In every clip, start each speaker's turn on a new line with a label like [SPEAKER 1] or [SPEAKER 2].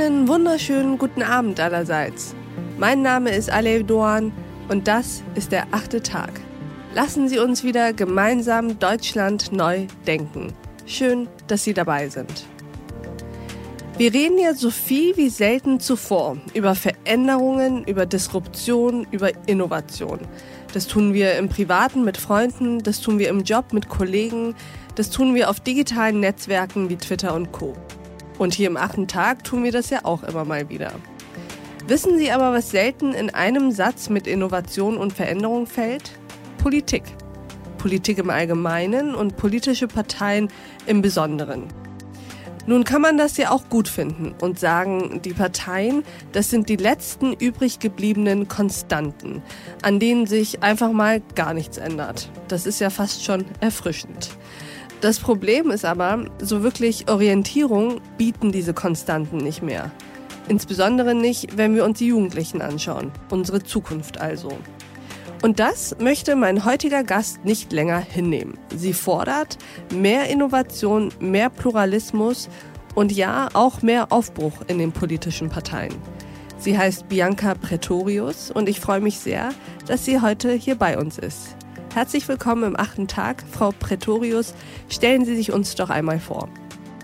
[SPEAKER 1] Einen wunderschönen guten Abend allerseits. Mein Name ist Alev Doan und das ist der achte Tag. Lassen Sie uns wieder gemeinsam Deutschland neu denken. Schön, dass Sie dabei sind. Wir reden ja so viel wie selten zuvor über Veränderungen, über Disruption, über Innovation. Das tun wir im Privaten mit Freunden, das tun wir im Job mit Kollegen, das tun wir auf digitalen Netzwerken wie Twitter und Co. Und hier im achten Tag tun wir das ja auch immer mal wieder. Wissen Sie aber, was selten in einem Satz mit Innovation und Veränderung fällt? Politik. Politik im Allgemeinen und politische Parteien im Besonderen. Nun kann man das ja auch gut finden und sagen, die Parteien, das sind die letzten übrig gebliebenen Konstanten, an denen sich einfach mal gar nichts ändert. Das ist ja fast schon erfrischend. Das Problem ist aber, so wirklich Orientierung bieten diese Konstanten nicht mehr. Insbesondere nicht, wenn wir uns die Jugendlichen anschauen, unsere Zukunft also. Und das möchte mein heutiger Gast nicht länger hinnehmen. Sie fordert mehr Innovation, mehr Pluralismus und ja, auch mehr Aufbruch in den politischen Parteien. Sie heißt Bianca Pretorius und ich freue mich sehr, dass sie heute hier bei uns ist. Herzlich willkommen im achten Tag, Frau Pretorius. Stellen Sie sich uns doch einmal vor.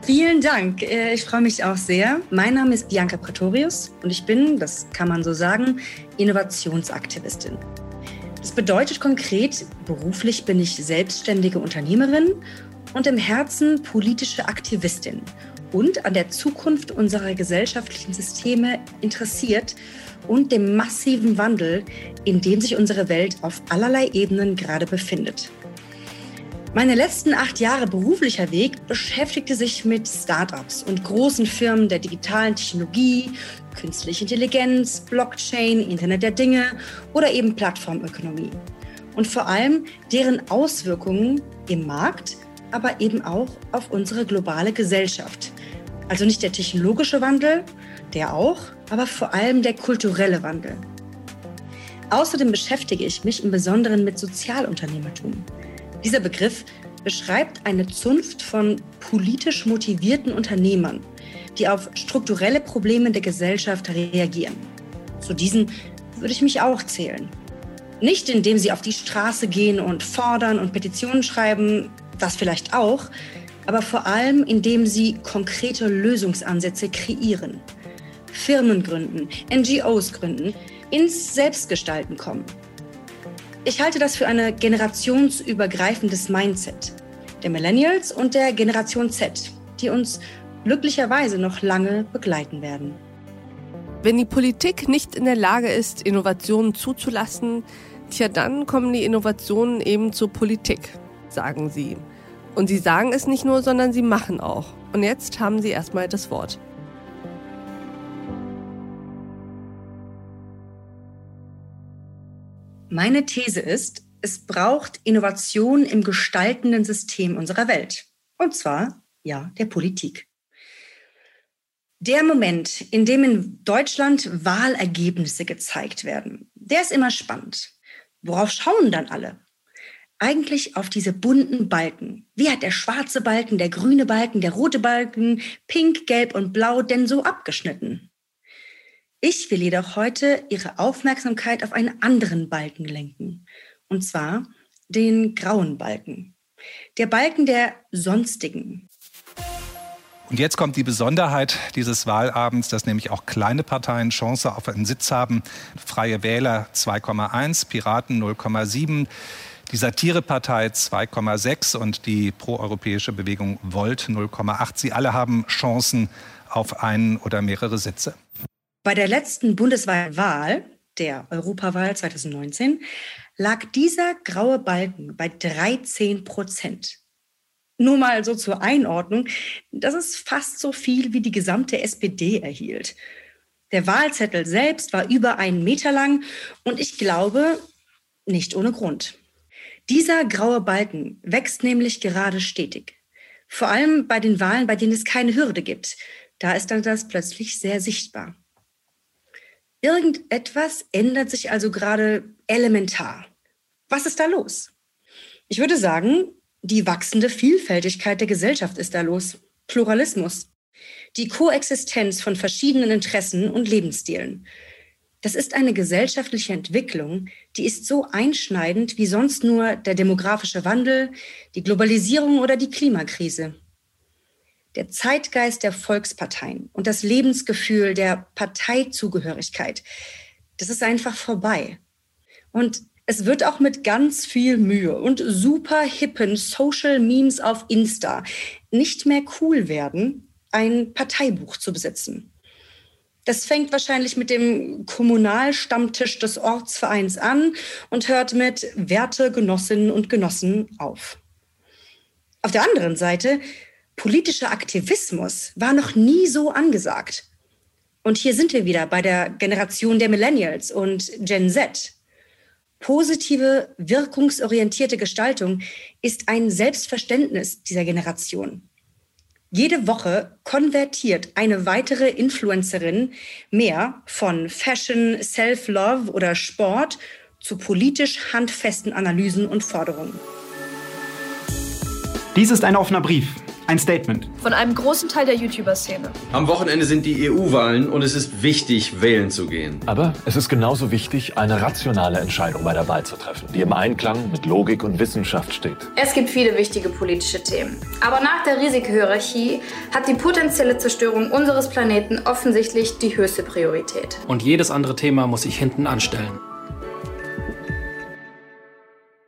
[SPEAKER 2] Vielen Dank. Äh, ich freue mich auch sehr. Mein Name ist Bianca Pretorius und ich bin, das kann man so sagen, Innovationsaktivistin. Das bedeutet konkret, beruflich bin ich selbstständige Unternehmerin und im Herzen politische Aktivistin und an der Zukunft unserer gesellschaftlichen Systeme interessiert und dem massiven Wandel, in dem sich unsere Welt auf allerlei Ebenen gerade befindet. Meine letzten acht Jahre beruflicher Weg beschäftigte sich mit Startups und großen Firmen der digitalen Technologie, künstliche Intelligenz, Blockchain, Internet der Dinge oder eben Plattformökonomie. Und vor allem deren Auswirkungen im Markt, aber eben auch auf unsere globale Gesellschaft. Also nicht der technologische Wandel, der auch, aber vor allem der kulturelle Wandel. Außerdem beschäftige ich mich im Besonderen mit Sozialunternehmertum. Dieser Begriff beschreibt eine Zunft von politisch motivierten Unternehmern, die auf strukturelle Probleme der Gesellschaft reagieren. Zu diesen würde ich mich auch zählen. Nicht indem sie auf die Straße gehen und fordern und Petitionen schreiben, das vielleicht auch, aber vor allem indem sie konkrete Lösungsansätze kreieren. Firmen gründen, NGOs gründen, ins Selbstgestalten kommen. Ich halte das für ein generationsübergreifendes Mindset der Millennials und der Generation Z, die uns glücklicherweise noch lange begleiten werden.
[SPEAKER 1] Wenn die Politik nicht in der Lage ist, Innovationen zuzulassen, tja, dann kommen die Innovationen eben zur Politik, sagen sie. Und sie sagen es nicht nur, sondern sie machen auch. Und jetzt haben sie erstmal das Wort.
[SPEAKER 2] Meine These ist, es braucht Innovation im gestaltenden System unserer Welt. Und zwar, ja, der Politik. Der Moment, in dem in Deutschland Wahlergebnisse gezeigt werden, der ist immer spannend. Worauf schauen dann alle? Eigentlich auf diese bunten Balken. Wie hat der schwarze Balken, der grüne Balken, der rote Balken, pink, gelb und blau denn so abgeschnitten? Ich will jedoch heute Ihre Aufmerksamkeit auf einen anderen Balken lenken, und zwar den grauen Balken. Der Balken der Sonstigen.
[SPEAKER 3] Und jetzt kommt die Besonderheit dieses Wahlabends, dass nämlich auch kleine Parteien Chance auf einen Sitz haben. Freie Wähler 2,1, Piraten 0,7, die Satirepartei 2,6 und die proeuropäische Bewegung Volt 0,8. Sie alle haben Chancen auf einen oder mehrere Sitze.
[SPEAKER 2] Bei der letzten bundesweiten der Europawahl 2019, lag dieser graue Balken bei 13 Prozent. Nur mal so zur Einordnung, das ist fast so viel, wie die gesamte SPD erhielt. Der Wahlzettel selbst war über einen Meter lang und ich glaube, nicht ohne Grund. Dieser graue Balken wächst nämlich gerade stetig. Vor allem bei den Wahlen, bei denen es keine Hürde gibt. Da ist dann das plötzlich sehr sichtbar. Irgendetwas ändert sich also gerade elementar. Was ist da los? Ich würde sagen, die wachsende Vielfältigkeit der Gesellschaft ist da los. Pluralismus. Die Koexistenz von verschiedenen Interessen und Lebensstilen. Das ist eine gesellschaftliche Entwicklung, die ist so einschneidend wie sonst nur der demografische Wandel, die Globalisierung oder die Klimakrise. Der Zeitgeist der Volksparteien und das Lebensgefühl der Parteizugehörigkeit, das ist einfach vorbei. Und es wird auch mit ganz viel Mühe und super hippen Social Memes auf Insta nicht mehr cool werden, ein Parteibuch zu besitzen. Das fängt wahrscheinlich mit dem Kommunalstammtisch des Ortsvereins an und hört mit Werte Genossinnen und Genossen auf. Auf der anderen Seite, politischer Aktivismus war noch nie so angesagt. Und hier sind wir wieder bei der Generation der Millennials und Gen Z. Positive, wirkungsorientierte Gestaltung ist ein Selbstverständnis dieser Generation. Jede Woche konvertiert eine weitere Influencerin mehr von Fashion, Self-Love oder Sport zu politisch handfesten Analysen und Forderungen.
[SPEAKER 4] Dies ist ein offener Brief ein Statement.
[SPEAKER 5] Von einem großen Teil der YouTuber-Szene.
[SPEAKER 6] Am Wochenende sind die EU-Wahlen und es ist wichtig, wählen zu gehen.
[SPEAKER 7] Aber es ist genauso wichtig, eine rationale Entscheidung bei der Wahl zu treffen, die im Einklang mit Logik und Wissenschaft steht.
[SPEAKER 5] Es gibt viele wichtige politische Themen. Aber nach der Risikohierarchie hat die potenzielle Zerstörung unseres Planeten offensichtlich die höchste Priorität.
[SPEAKER 8] Und jedes andere Thema muss sich hinten anstellen.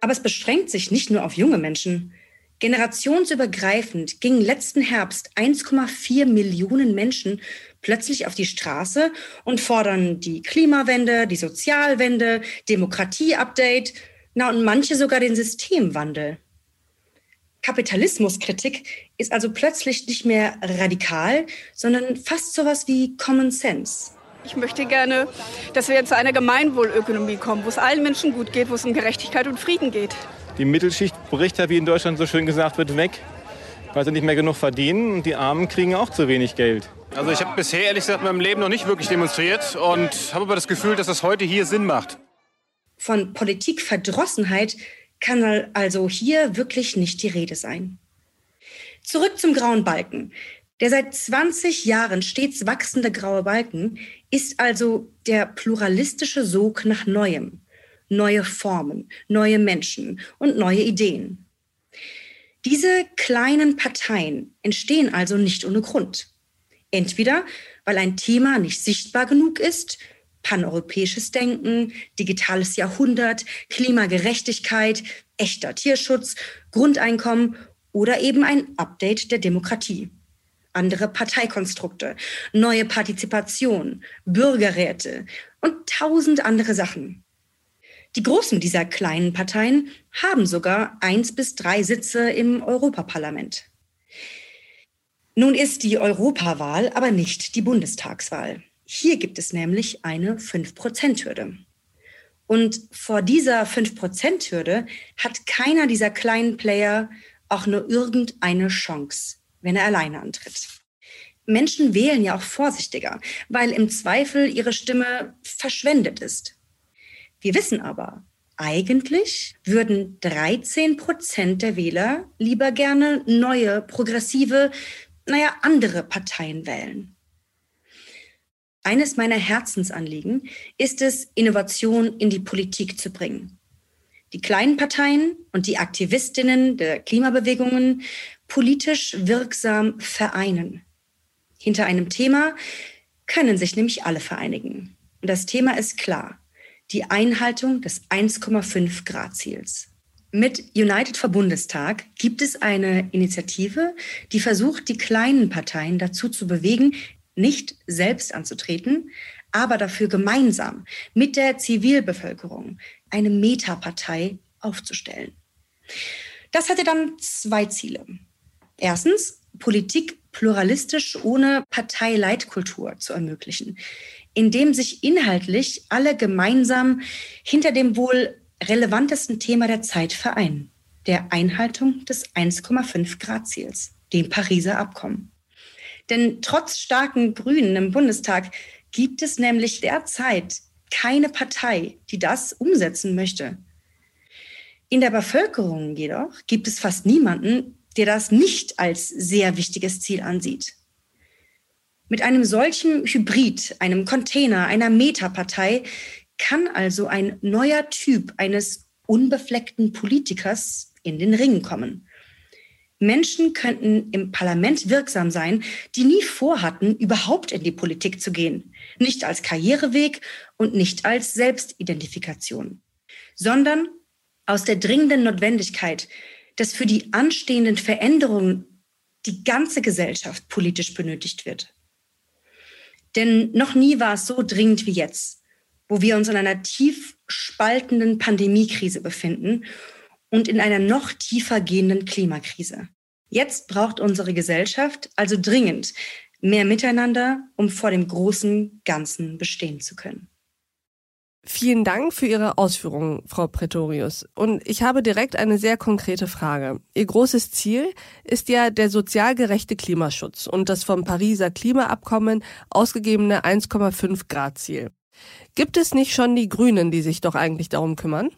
[SPEAKER 2] Aber es beschränkt sich nicht nur auf junge Menschen. Generationsübergreifend gingen letzten Herbst 1,4 Millionen Menschen plötzlich auf die Straße und fordern die Klimawende, die Sozialwende, Demokratie-Update, na und manche sogar den Systemwandel. Kapitalismuskritik ist also plötzlich nicht mehr radikal, sondern fast sowas wie Common Sense.
[SPEAKER 9] Ich möchte gerne, dass wir zu einer Gemeinwohlökonomie kommen, wo es allen Menschen gut geht, wo es um Gerechtigkeit und Frieden geht.
[SPEAKER 10] Die Mittelschicht bricht ja, wie in Deutschland so schön gesagt wird, weg, weil sie nicht mehr genug verdienen und die Armen kriegen auch zu wenig Geld.
[SPEAKER 11] Also ich habe bisher ehrlich gesagt in meinem Leben noch nicht wirklich demonstriert und habe aber das Gefühl, dass das heute hier Sinn macht.
[SPEAKER 2] Von Politikverdrossenheit kann also hier wirklich nicht die Rede sein. Zurück zum grauen Balken. Der seit 20 Jahren stets wachsende graue Balken ist also der pluralistische Sog nach Neuem neue Formen, neue Menschen und neue Ideen. Diese kleinen Parteien entstehen also nicht ohne Grund. Entweder weil ein Thema nicht sichtbar genug ist, paneuropäisches Denken, digitales Jahrhundert, Klimagerechtigkeit, echter Tierschutz, Grundeinkommen oder eben ein Update der Demokratie. Andere Parteikonstrukte, neue Partizipation, Bürgerräte und tausend andere Sachen. Die großen dieser kleinen Parteien haben sogar eins bis drei Sitze im Europaparlament. Nun ist die Europawahl aber nicht die Bundestagswahl. Hier gibt es nämlich eine 5-Prozent-Hürde. Und vor dieser 5-Prozent-Hürde hat keiner dieser kleinen Player auch nur irgendeine Chance, wenn er alleine antritt. Menschen wählen ja auch vorsichtiger, weil im Zweifel ihre Stimme verschwendet ist. Wir wissen aber, eigentlich würden 13 Prozent der Wähler lieber gerne neue, progressive, naja, andere Parteien wählen. Eines meiner Herzensanliegen ist es, Innovation in die Politik zu bringen. Die kleinen Parteien und die Aktivistinnen der Klimabewegungen politisch wirksam vereinen. Hinter einem Thema können sich nämlich alle vereinigen. Und das Thema ist klar die Einhaltung des 1,5 Grad Ziels. Mit United for Bundestag gibt es eine Initiative, die versucht, die kleinen Parteien dazu zu bewegen, nicht selbst anzutreten, aber dafür gemeinsam mit der Zivilbevölkerung eine Metapartei aufzustellen. Das hatte dann zwei Ziele. Erstens, Politik pluralistisch ohne Parteileitkultur zu ermöglichen in dem sich inhaltlich alle gemeinsam hinter dem wohl relevantesten Thema der Zeit vereinen, der Einhaltung des 1,5 Grad Ziels, dem Pariser Abkommen. Denn trotz starken Grünen im Bundestag gibt es nämlich derzeit keine Partei, die das umsetzen möchte. In der Bevölkerung jedoch gibt es fast niemanden, der das nicht als sehr wichtiges Ziel ansieht. Mit einem solchen Hybrid, einem Container, einer Metapartei kann also ein neuer Typ eines unbefleckten Politikers in den Ring kommen. Menschen könnten im Parlament wirksam sein, die nie vorhatten, überhaupt in die Politik zu gehen. Nicht als Karriereweg und nicht als Selbstidentifikation, sondern aus der dringenden Notwendigkeit, dass für die anstehenden Veränderungen die ganze Gesellschaft politisch benötigt wird. Denn noch nie war es so dringend wie jetzt, wo wir uns in einer tief spaltenden Pandemiekrise befinden und in einer noch tiefer gehenden Klimakrise. Jetzt braucht unsere Gesellschaft also dringend mehr Miteinander, um vor dem großen Ganzen bestehen zu können.
[SPEAKER 1] Vielen Dank für Ihre Ausführungen, Frau Pretorius. Und ich habe direkt eine sehr konkrete Frage. Ihr großes Ziel ist ja der sozial gerechte Klimaschutz und das vom Pariser Klimaabkommen ausgegebene 1,5 Grad Ziel. Gibt es nicht schon die Grünen, die sich doch eigentlich darum kümmern?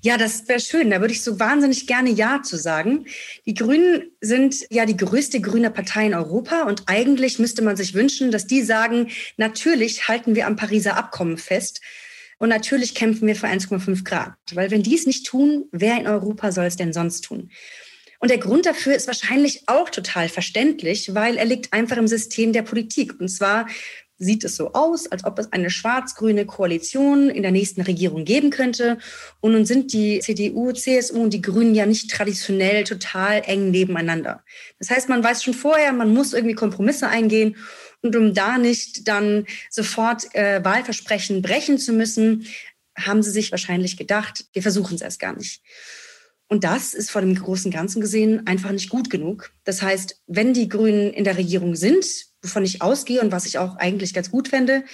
[SPEAKER 2] Ja, das wäre schön. Da würde ich so wahnsinnig gerne Ja zu sagen. Die Grünen sind ja die größte grüne Partei in Europa und eigentlich müsste man sich wünschen, dass die sagen, natürlich halten wir am Pariser Abkommen fest. Und natürlich kämpfen wir für 1,5 Grad. Weil wenn die es nicht tun, wer in Europa soll es denn sonst tun? Und der Grund dafür ist wahrscheinlich auch total verständlich, weil er liegt einfach im System der Politik. Und zwar sieht es so aus, als ob es eine schwarz-grüne Koalition in der nächsten Regierung geben könnte. Und nun sind die CDU, CSU und die Grünen ja nicht traditionell total eng nebeneinander. Das heißt, man weiß schon vorher, man muss irgendwie Kompromisse eingehen. Und um da nicht dann sofort äh, Wahlversprechen brechen zu müssen, haben sie sich wahrscheinlich gedacht, wir versuchen es erst gar nicht. Und das ist vor dem großen Ganzen gesehen einfach nicht gut genug. Das heißt, wenn die Grünen in der Regierung sind, wovon ich ausgehe und was ich auch eigentlich ganz gut fände,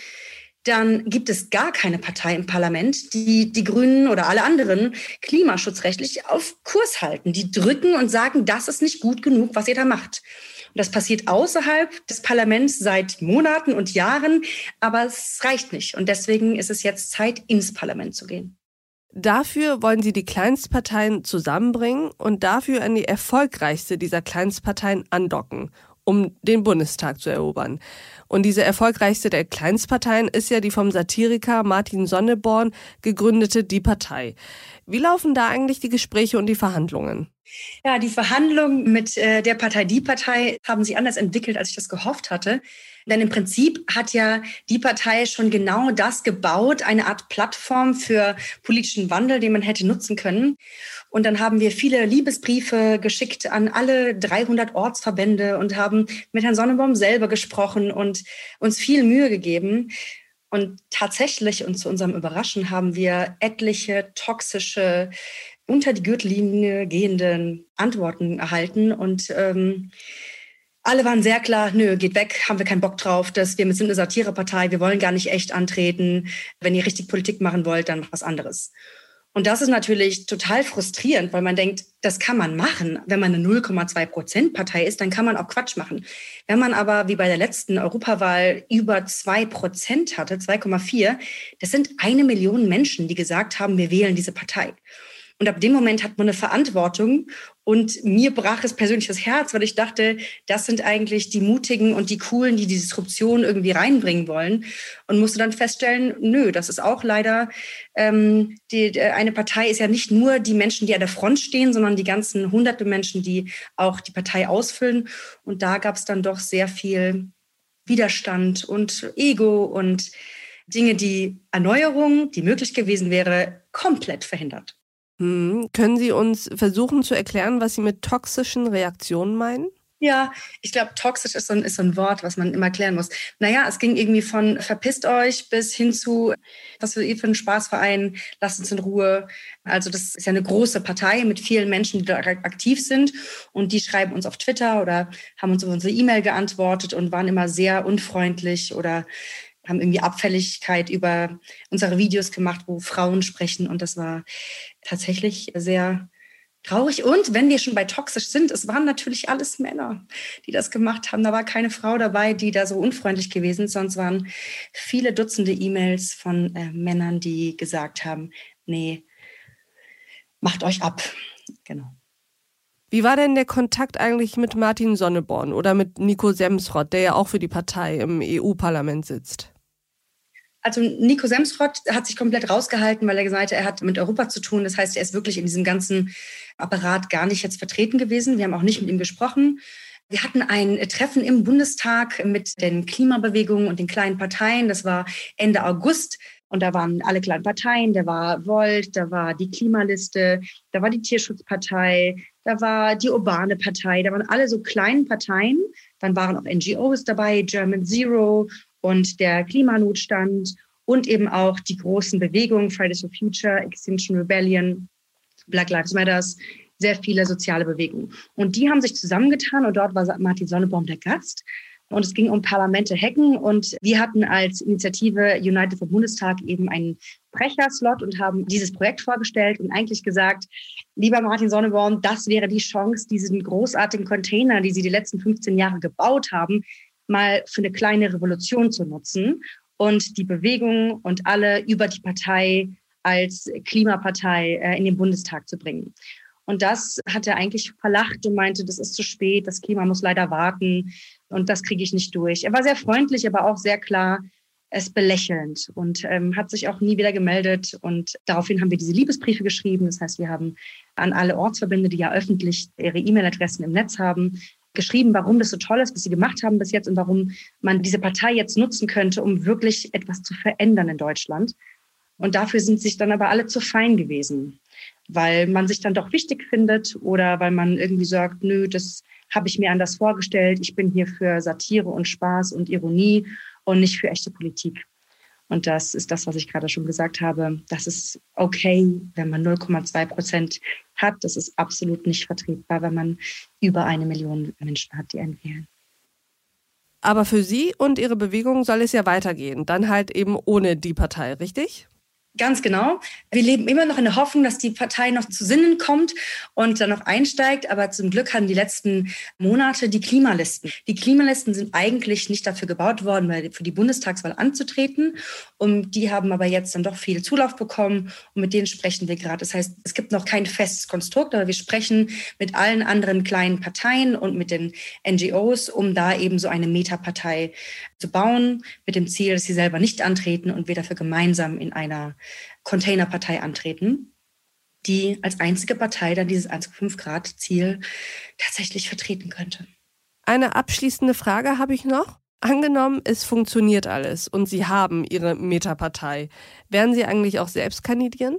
[SPEAKER 2] dann gibt es gar keine Partei im Parlament, die die Grünen oder alle anderen klimaschutzrechtlich auf Kurs halten. Die drücken und sagen, das ist nicht gut genug, was ihr da macht. Und das passiert außerhalb des Parlaments seit Monaten und Jahren, aber es reicht nicht. Und deswegen ist es jetzt Zeit, ins Parlament zu gehen.
[SPEAKER 1] Dafür wollen sie die Kleinstparteien zusammenbringen und dafür an die erfolgreichste dieser Kleinstparteien andocken, um den Bundestag zu erobern. Und diese erfolgreichste der Kleinstparteien ist ja die vom Satiriker Martin Sonneborn gegründete Die Partei. Wie laufen da eigentlich die Gespräche und die Verhandlungen?
[SPEAKER 2] Ja, die Verhandlungen mit äh, der Partei Die Partei haben sich anders entwickelt, als ich das gehofft hatte. Denn im Prinzip hat ja die Partei schon genau das gebaut, eine Art Plattform für politischen Wandel, den man hätte nutzen können. Und dann haben wir viele Liebesbriefe geschickt an alle 300 Ortsverbände und haben mit Herrn Sonnenbaum selber gesprochen und uns viel Mühe gegeben. Und tatsächlich und zu unserem Überraschen haben wir etliche toxische unter die Gürtellinie gehenden Antworten erhalten und ähm, alle waren sehr klar, nö, geht weg, haben wir keinen Bock drauf, dass wir sind eine Satirepartei, wir wollen gar nicht echt antreten. Wenn ihr richtig Politik machen wollt, dann macht was anderes. Und das ist natürlich total frustrierend, weil man denkt, das kann man machen. Wenn man eine 0,2 Prozent Partei ist, dann kann man auch Quatsch machen. Wenn man aber wie bei der letzten Europawahl über zwei Prozent hatte, 2,4, das sind eine Million Menschen, die gesagt haben, wir wählen diese Partei. Und ab dem Moment hat man eine Verantwortung. Und mir brach es persönlich das Herz, weil ich dachte, das sind eigentlich die Mutigen und die Coolen, die die Disruption irgendwie reinbringen wollen. Und musste dann feststellen, nö, das ist auch leider, ähm, die, eine Partei ist ja nicht nur die Menschen, die an der Front stehen, sondern die ganzen hunderte Menschen, die auch die Partei ausfüllen. Und da gab es dann doch sehr viel Widerstand und Ego und Dinge, die Erneuerung, die möglich gewesen wäre, komplett verhindert.
[SPEAKER 1] Hm. Können Sie uns versuchen zu erklären, was Sie mit toxischen Reaktionen meinen?
[SPEAKER 2] Ja, ich glaube, toxisch ist so, ein, ist so ein Wort, was man immer erklären muss. Naja, es ging irgendwie von verpisst euch bis hin zu, was für ihr für ein Spaßverein, lasst uns in Ruhe. Also das ist ja eine große Partei mit vielen Menschen, die da aktiv sind und die schreiben uns auf Twitter oder haben uns auf unsere E-Mail geantwortet und waren immer sehr unfreundlich oder haben irgendwie Abfälligkeit über unsere Videos gemacht, wo Frauen sprechen und das war tatsächlich sehr traurig. Und wenn wir schon bei toxisch sind, es waren natürlich alles Männer, die das gemacht haben. Da war keine Frau dabei, die da so unfreundlich gewesen ist, sonst waren viele Dutzende E-Mails von äh, Männern, die gesagt haben, nee, macht euch ab. Genau.
[SPEAKER 1] Wie war denn der Kontakt eigentlich mit Martin Sonneborn oder mit Nico Semsrott, der ja auch für die Partei im EU-Parlament sitzt?
[SPEAKER 2] Also Nico Semsrott hat sich komplett rausgehalten, weil er gesagt hat, er hat mit Europa zu tun. Das heißt, er ist wirklich in diesem ganzen Apparat gar nicht jetzt vertreten gewesen. Wir haben auch nicht mit ihm gesprochen. Wir hatten ein Treffen im Bundestag mit den Klimabewegungen und den kleinen Parteien. Das war Ende August. Und da waren alle kleinen Parteien. Da war Volt, da war die Klimaliste, da war die Tierschutzpartei, da war die Urbane Partei. Da waren alle so kleinen Parteien. Dann waren auch NGOs dabei, German Zero und der Klimanotstand und eben auch die großen Bewegungen Fridays for Future, Extinction Rebellion, Black Lives Matters, sehr viele soziale Bewegungen. Und die haben sich zusammengetan und dort war Martin Sonnebaum der Gast. Und es ging um Parlamente hacken. Und wir hatten als Initiative United for Bundestag eben einen Sprecherslot und haben dieses Projekt vorgestellt und eigentlich gesagt, lieber Martin Sonnebaum, das wäre die Chance, diesen großartigen Container, die Sie die letzten 15 Jahre gebaut haben, mal für eine kleine Revolution zu nutzen und die Bewegung und alle über die Partei als Klimapartei äh, in den Bundestag zu bringen. Und das hat er eigentlich verlacht und meinte, das ist zu spät, das Klima muss leider warten und das kriege ich nicht durch. Er war sehr freundlich, aber auch sehr klar, es belächelnd und ähm, hat sich auch nie wieder gemeldet. Und daraufhin haben wir diese Liebesbriefe geschrieben. Das heißt, wir haben an alle Ortsverbände, die ja öffentlich ihre E-Mail-Adressen im Netz haben, geschrieben, warum das so toll ist, was sie gemacht haben bis jetzt und warum man diese Partei jetzt nutzen könnte, um wirklich etwas zu verändern in Deutschland. Und dafür sind sich dann aber alle zu fein gewesen, weil man sich dann doch wichtig findet oder weil man irgendwie sagt, nö, das habe ich mir anders vorgestellt. Ich bin hier für Satire und Spaß und Ironie und nicht für echte Politik. Und das ist das, was ich gerade schon gesagt habe. Das ist okay, wenn man 0,2 Prozent hat. Das ist absolut nicht vertretbar, wenn man über eine Million Menschen hat, die einen wählen.
[SPEAKER 1] Aber für Sie und Ihre Bewegung soll es ja weitergehen. Dann halt eben ohne die Partei, richtig?
[SPEAKER 2] Ganz genau. Wir leben immer noch in der Hoffnung, dass die Partei noch zu Sinnen kommt und dann noch einsteigt. Aber zum Glück haben die letzten Monate die Klimalisten. Die Klimalisten sind eigentlich nicht dafür gebaut worden, für die Bundestagswahl anzutreten. Und die haben aber jetzt dann doch viel Zulauf bekommen. Und mit denen sprechen wir gerade. Das heißt, es gibt noch kein festes Konstrukt, aber wir sprechen mit allen anderen kleinen Parteien und mit den NGOs, um da eben so eine Metapartei zu bauen, mit dem Ziel, dass sie selber nicht antreten und wir dafür gemeinsam in einer Containerpartei antreten, die als einzige Partei dann dieses 1,5 Grad Ziel tatsächlich vertreten könnte.
[SPEAKER 1] Eine abschließende Frage habe ich noch. Angenommen, es funktioniert alles und Sie haben Ihre Metapartei. Werden Sie eigentlich auch selbst kandidieren?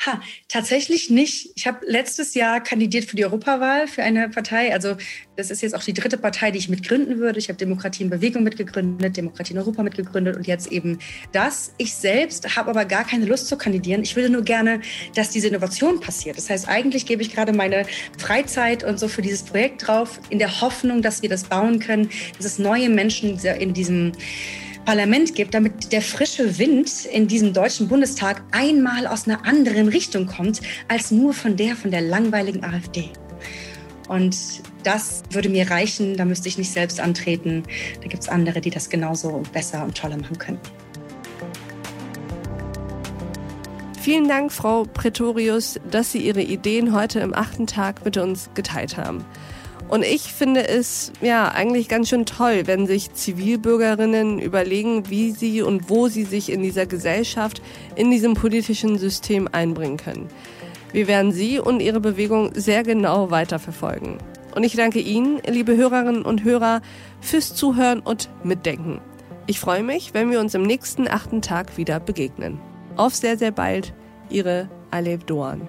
[SPEAKER 2] Ha, tatsächlich nicht. Ich habe letztes Jahr kandidiert für die Europawahl für eine Partei. Also das ist jetzt auch die dritte Partei, die ich mitgründen würde. Ich habe Demokratie in Bewegung mitgegründet, Demokratie in Europa mitgegründet und jetzt eben das. Ich selbst habe aber gar keine Lust zu kandidieren. Ich würde nur gerne, dass diese Innovation passiert. Das heißt, eigentlich gebe ich gerade meine Freizeit und so für dieses Projekt drauf, in der Hoffnung, dass wir das bauen können, dass es neue Menschen in diesem Parlament gibt, damit der frische Wind in diesem deutschen Bundestag einmal aus einer anderen Richtung kommt, als nur von der von der langweiligen AfD. Und das würde mir reichen, da müsste ich nicht selbst antreten. Da gibt es andere, die das genauso besser und toller machen könnten.
[SPEAKER 1] Vielen Dank, Frau Pretorius, dass Sie Ihre Ideen heute im achten Tag mit uns geteilt haben. Und ich finde es ja eigentlich ganz schön toll, wenn sich Zivilbürgerinnen überlegen, wie sie und wo sie sich in dieser Gesellschaft, in diesem politischen System einbringen können. Wir werden Sie und Ihre Bewegung sehr genau weiterverfolgen. Und ich danke Ihnen, liebe Hörerinnen und Hörer, fürs Zuhören und Mitdenken. Ich freue mich, wenn wir uns im nächsten achten Tag wieder begegnen. Auf sehr, sehr bald, Ihre Alev Doan.